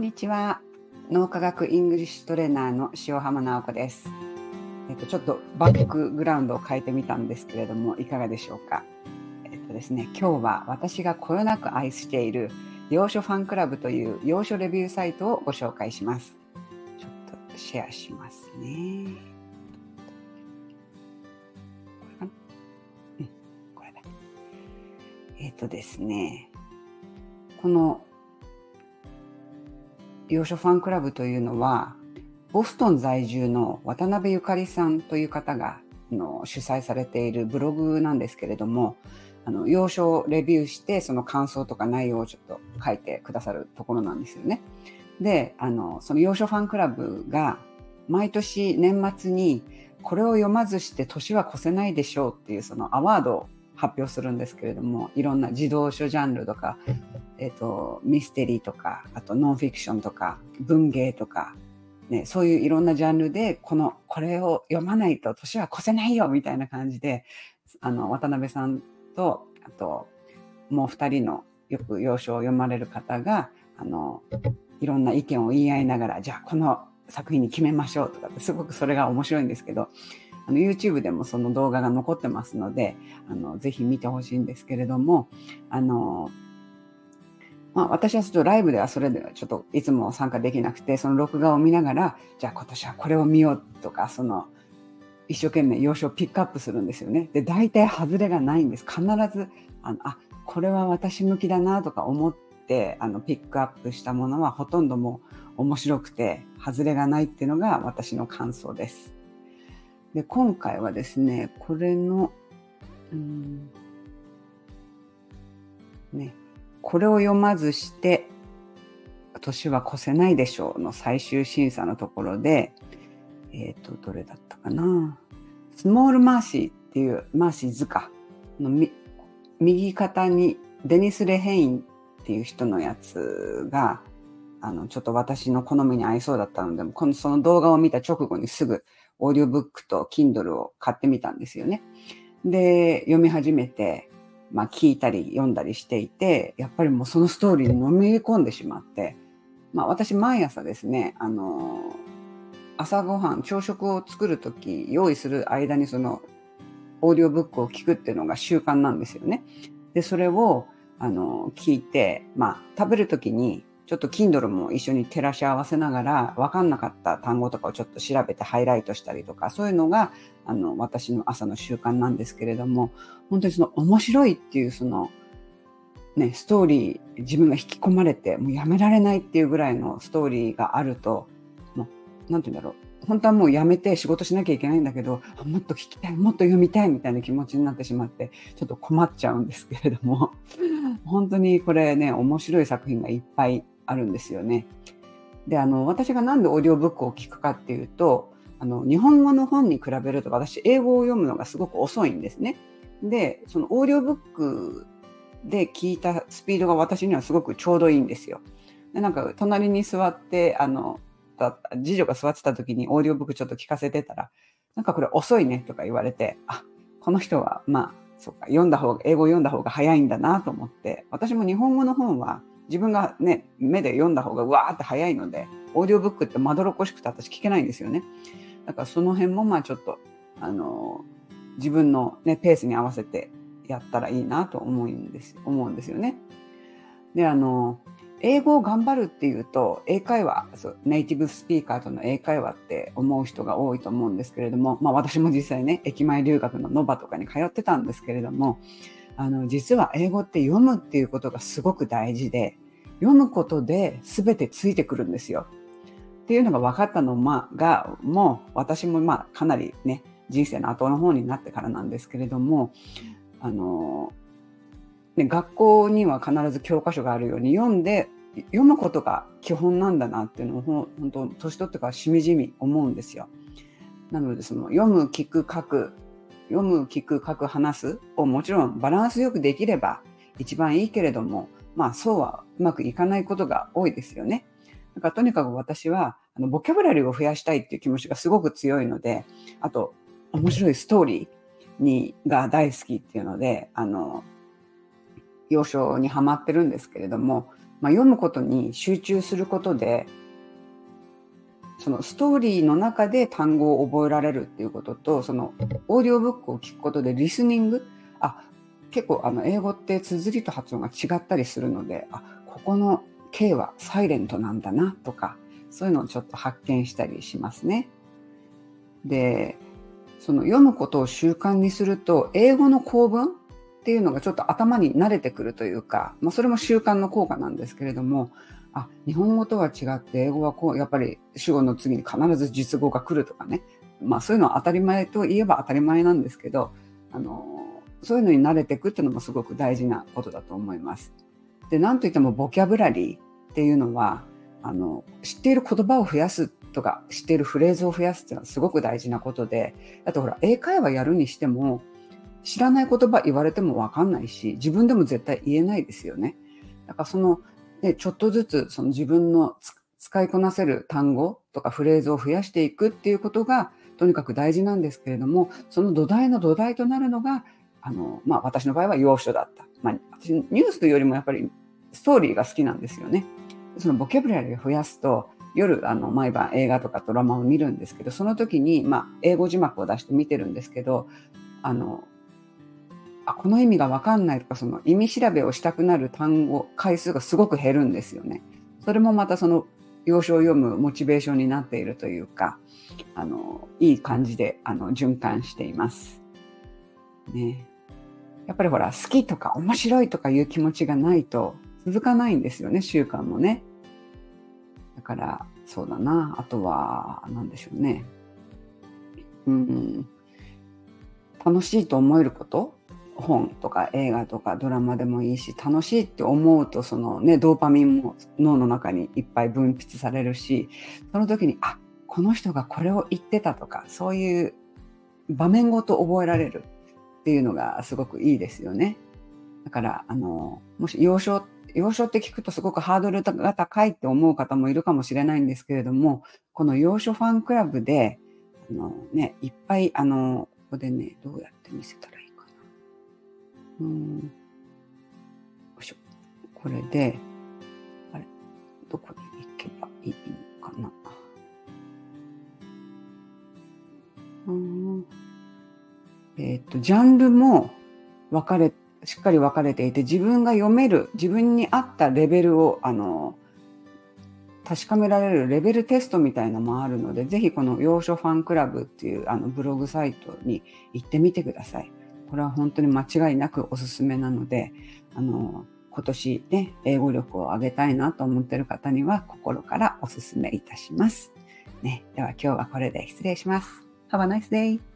んにちは。脳科学イングリッシュトレーナーの塩浜直子です。えっと、ちょっとバックグラウンドを変えてみたんですけれども、いかがでしょうか？えっとですね、今日は私がこよなく愛している洋書ファンクラブという洋書レビューサイトをご紹介します。ちょっとシェアしますね。これ、だ。えっとですね、この洋書ファンクラブというのは、ボストン在住の渡辺ゆかりさんという方がの主催されているブログなんですけれども、あの洋書をレビューしてその感想とか内容をちょっと書いてくださるところなんですよね。で、あのその洋書ファンクラブが毎年年末にこれを読まずして年は越せないでしょうっていうそのアワードを発表するんですけれどもいろんな児童書ジャンルとか、えーと、ミステリーとかあとノンフィクションとか文芸とか、ね、そういういろんなジャンルでこのこれを読まないと年は越せないよみたいな感じであの渡辺さんとあともう2人のよく要所を読まれる方があのいろんな意見を言い合いながらじゃあこの作品に決めましょうとかってすごくそれが面白いんですけどあの YouTube でもその動画が残ってますので、あのぜひ見てほしいんですけれども、あの、まあ、私はちょっとライブではそれではちょっといつも参加できなくて、その録画を見ながら、じゃあ今年はこれを見ようとか、その、一生懸命要所をピックアップするんですよね。で、大体外れがないんです。必ず、あの、あ、これは私向きだなとか思って、あの、ピックアップしたものはほとんどもう面白くて、外れがないっていうのが私の感想です。で、今回はですね、これの、うん、ね、これを読まずして、年は越せないでしょうの最終審査のところで、えっ、ー、と、どれだったかな。スモールマーシーっていう、マーシー図かの右肩にデニス・レヘインっていう人のやつが、あの、ちょっと私の好みに合いそうだったので、このその動画を見た直後にすぐオーディオブックと Kindle を買ってみたんですよね。で、読み始めて、まあ聞いたり読んだりしていて、やっぱりもうそのストーリーにのめり込んでしまって、まあ私毎朝ですね、あの、朝ごはん、朝食を作るとき、用意する間にそのオーディオブックを聞くっていうのが習慣なんですよね。で、それを、あの、聞いて、まあ食べるときにちょっと Kindle も一緒に照らし合わせながら、分かんなかった単語とかをちょっと調べてハイライトしたりとか、そういうのが、あの、私の朝の習慣なんですけれども、本当にその面白いっていうその、ね、ストーリー、自分が引き込まれて、もうやめられないっていうぐらいのストーリーがあると、もう、なんて言うんだろう。本当はもうやめて仕事しなきゃいけないんだけど、もっと聞きたい、もっと読みたいみたいな気持ちになってしまって、ちょっと困っちゃうんですけれども、本当にこれね、面白い作品がいっぱいあるんですよね。で、あの、私がなんでオーディオブックを聞くかっていうと、あの、日本語の本に比べると私、英語を読むのがすごく遅いんですね。で、そのオーディオブックで聞いたスピードが私にはすごくちょうどいいんですよ。で、なんか、隣に座って、あの、次女が座ってた時にオーディオブックちょっと聞かせてたら、なんかこれ遅いねとか言われて、あ、この人は、まあ、そうか、読んだ方が、英語読んだ方が早いんだなと思って、私も日本語の本は自分がね、目で読んだ方がうわーって早いので、オーディオブックってまどろっこしくて私聞けないんですよね。だからその辺もまあちょっと、あのー、自分のね、ペースに合わせてやったらいいなと思うんです、思うんですよね。で、あのー、英語を頑張るっていうと、英会話、そうネイティブスピーカーとの英会話って思う人が多いと思うんですけれども、まあ私も実際ね、駅前留学のノバとかに通ってたんですけれども、あの実は英語って読むっていうことがすごく大事で読むことで全てついてくるんですよ。っていうのが分かったのがもう私もまあかなりね人生の後の方になってからなんですけれどもあの、ね、学校には必ず教科書があるように読んで読むことが基本なんだなっていうのを本当年取ってからしみじみ思うんですよ。なのでその読む聞く書く読む、聞く、書く、話すをもちろんバランスよくできれば一番いいけれども、まあそうはうまくいかないことが多いですよね。だからとにかく私はあのボキャブラリーを増やしたいっていう気持ちがすごく強いので、あと面白いストーリーにが大好きっていうので、あの、幼少にハマってるんですけれども、まあ、読むことに集中することで、そのストーリーの中で単語を覚えられるっていうことと、そのオーディオブックを聞くことでリスニング、あ、結構あの英語って綴りと発音が違ったりするので、あ、ここの K はサイレントなんだなとか、そういうのをちょっと発見したりしますね。で、その読むことを習慣にすると、英語の構文っていうのがちょっと頭に慣れてくるというか、まあ、それも習慣の効果なんですけれども、あ、日本語とは違って英語はこう、やっぱり主語の次に必ず実語が来るとかね。まあそういうのは当たり前といえば当たり前なんですけど、あの、そういうのに慣れていくっていうのもすごく大事なことだと思います。で、なんといってもボキャブラリーっていうのは、あの、知っている言葉を増やすとか、知っているフレーズを増やすっていうのはすごく大事なことで、あとほら、英会話やるにしても、知らない言葉言われてもわかんないし、自分でも絶対言えないですよね。だからその、ね、ちょっとずつその自分の使いこなせる単語とかフレーズを増やしていくっていうことがとにかく大事なんですけれども、その土台の土台となるのが、あの、まあ私の場合は要所だった。まあ私ニュースというよりもやっぱりストーリーが好きなんですよね。そのボキャブラリーを増やすと、夜あの毎晩映画とかドラマを見るんですけど、その時に、まあ、英語字幕を出して見てるんですけど、あの、あ、この意味がわかんないとか、その意味調べをしたくなる単語、回数がすごく減るんですよね。それもまたその要所を読むモチベーションになっているというか、あの、いい感じで、あの、循環しています。ね。やっぱりほら、好きとか面白いとかいう気持ちがないと続かないんですよね、習慣もね。だから、そうだな。あとは、何でしょうね。うん。楽しいと思えること？本とか映画とかドラマでもいいし楽しいって思うとそのねドーパミンも脳の中にいっぱい分泌されるしその時にあこの人がこれを言ってたとかそういう場面ごと覚えられるっていうのがすごくいいですよね。だからあのもし幼少幼少って聞くとすごくハードルが高いって思う方もいるかもしれないんですけれどもこの幼少ファンクラブであの、ね、いっぱいあのここでねどうやって見せたらいいかな。うんよいしょこれであれ？どこに？とジャンルも分かれしっかり分かれていて、自分が読める、自分に合ったレベルを、あの、確かめられるレベルテストみたいなのもあるので、ぜひこの洋書ファンクラブっていうあのブログサイトに行ってみてください。これは本当に間違いなくおすすめなので、あの、今年ね、英語力を上げたいなと思ってる方には心からおすすめいたします。ね、では今日はこれで失礼します。Have a nice day!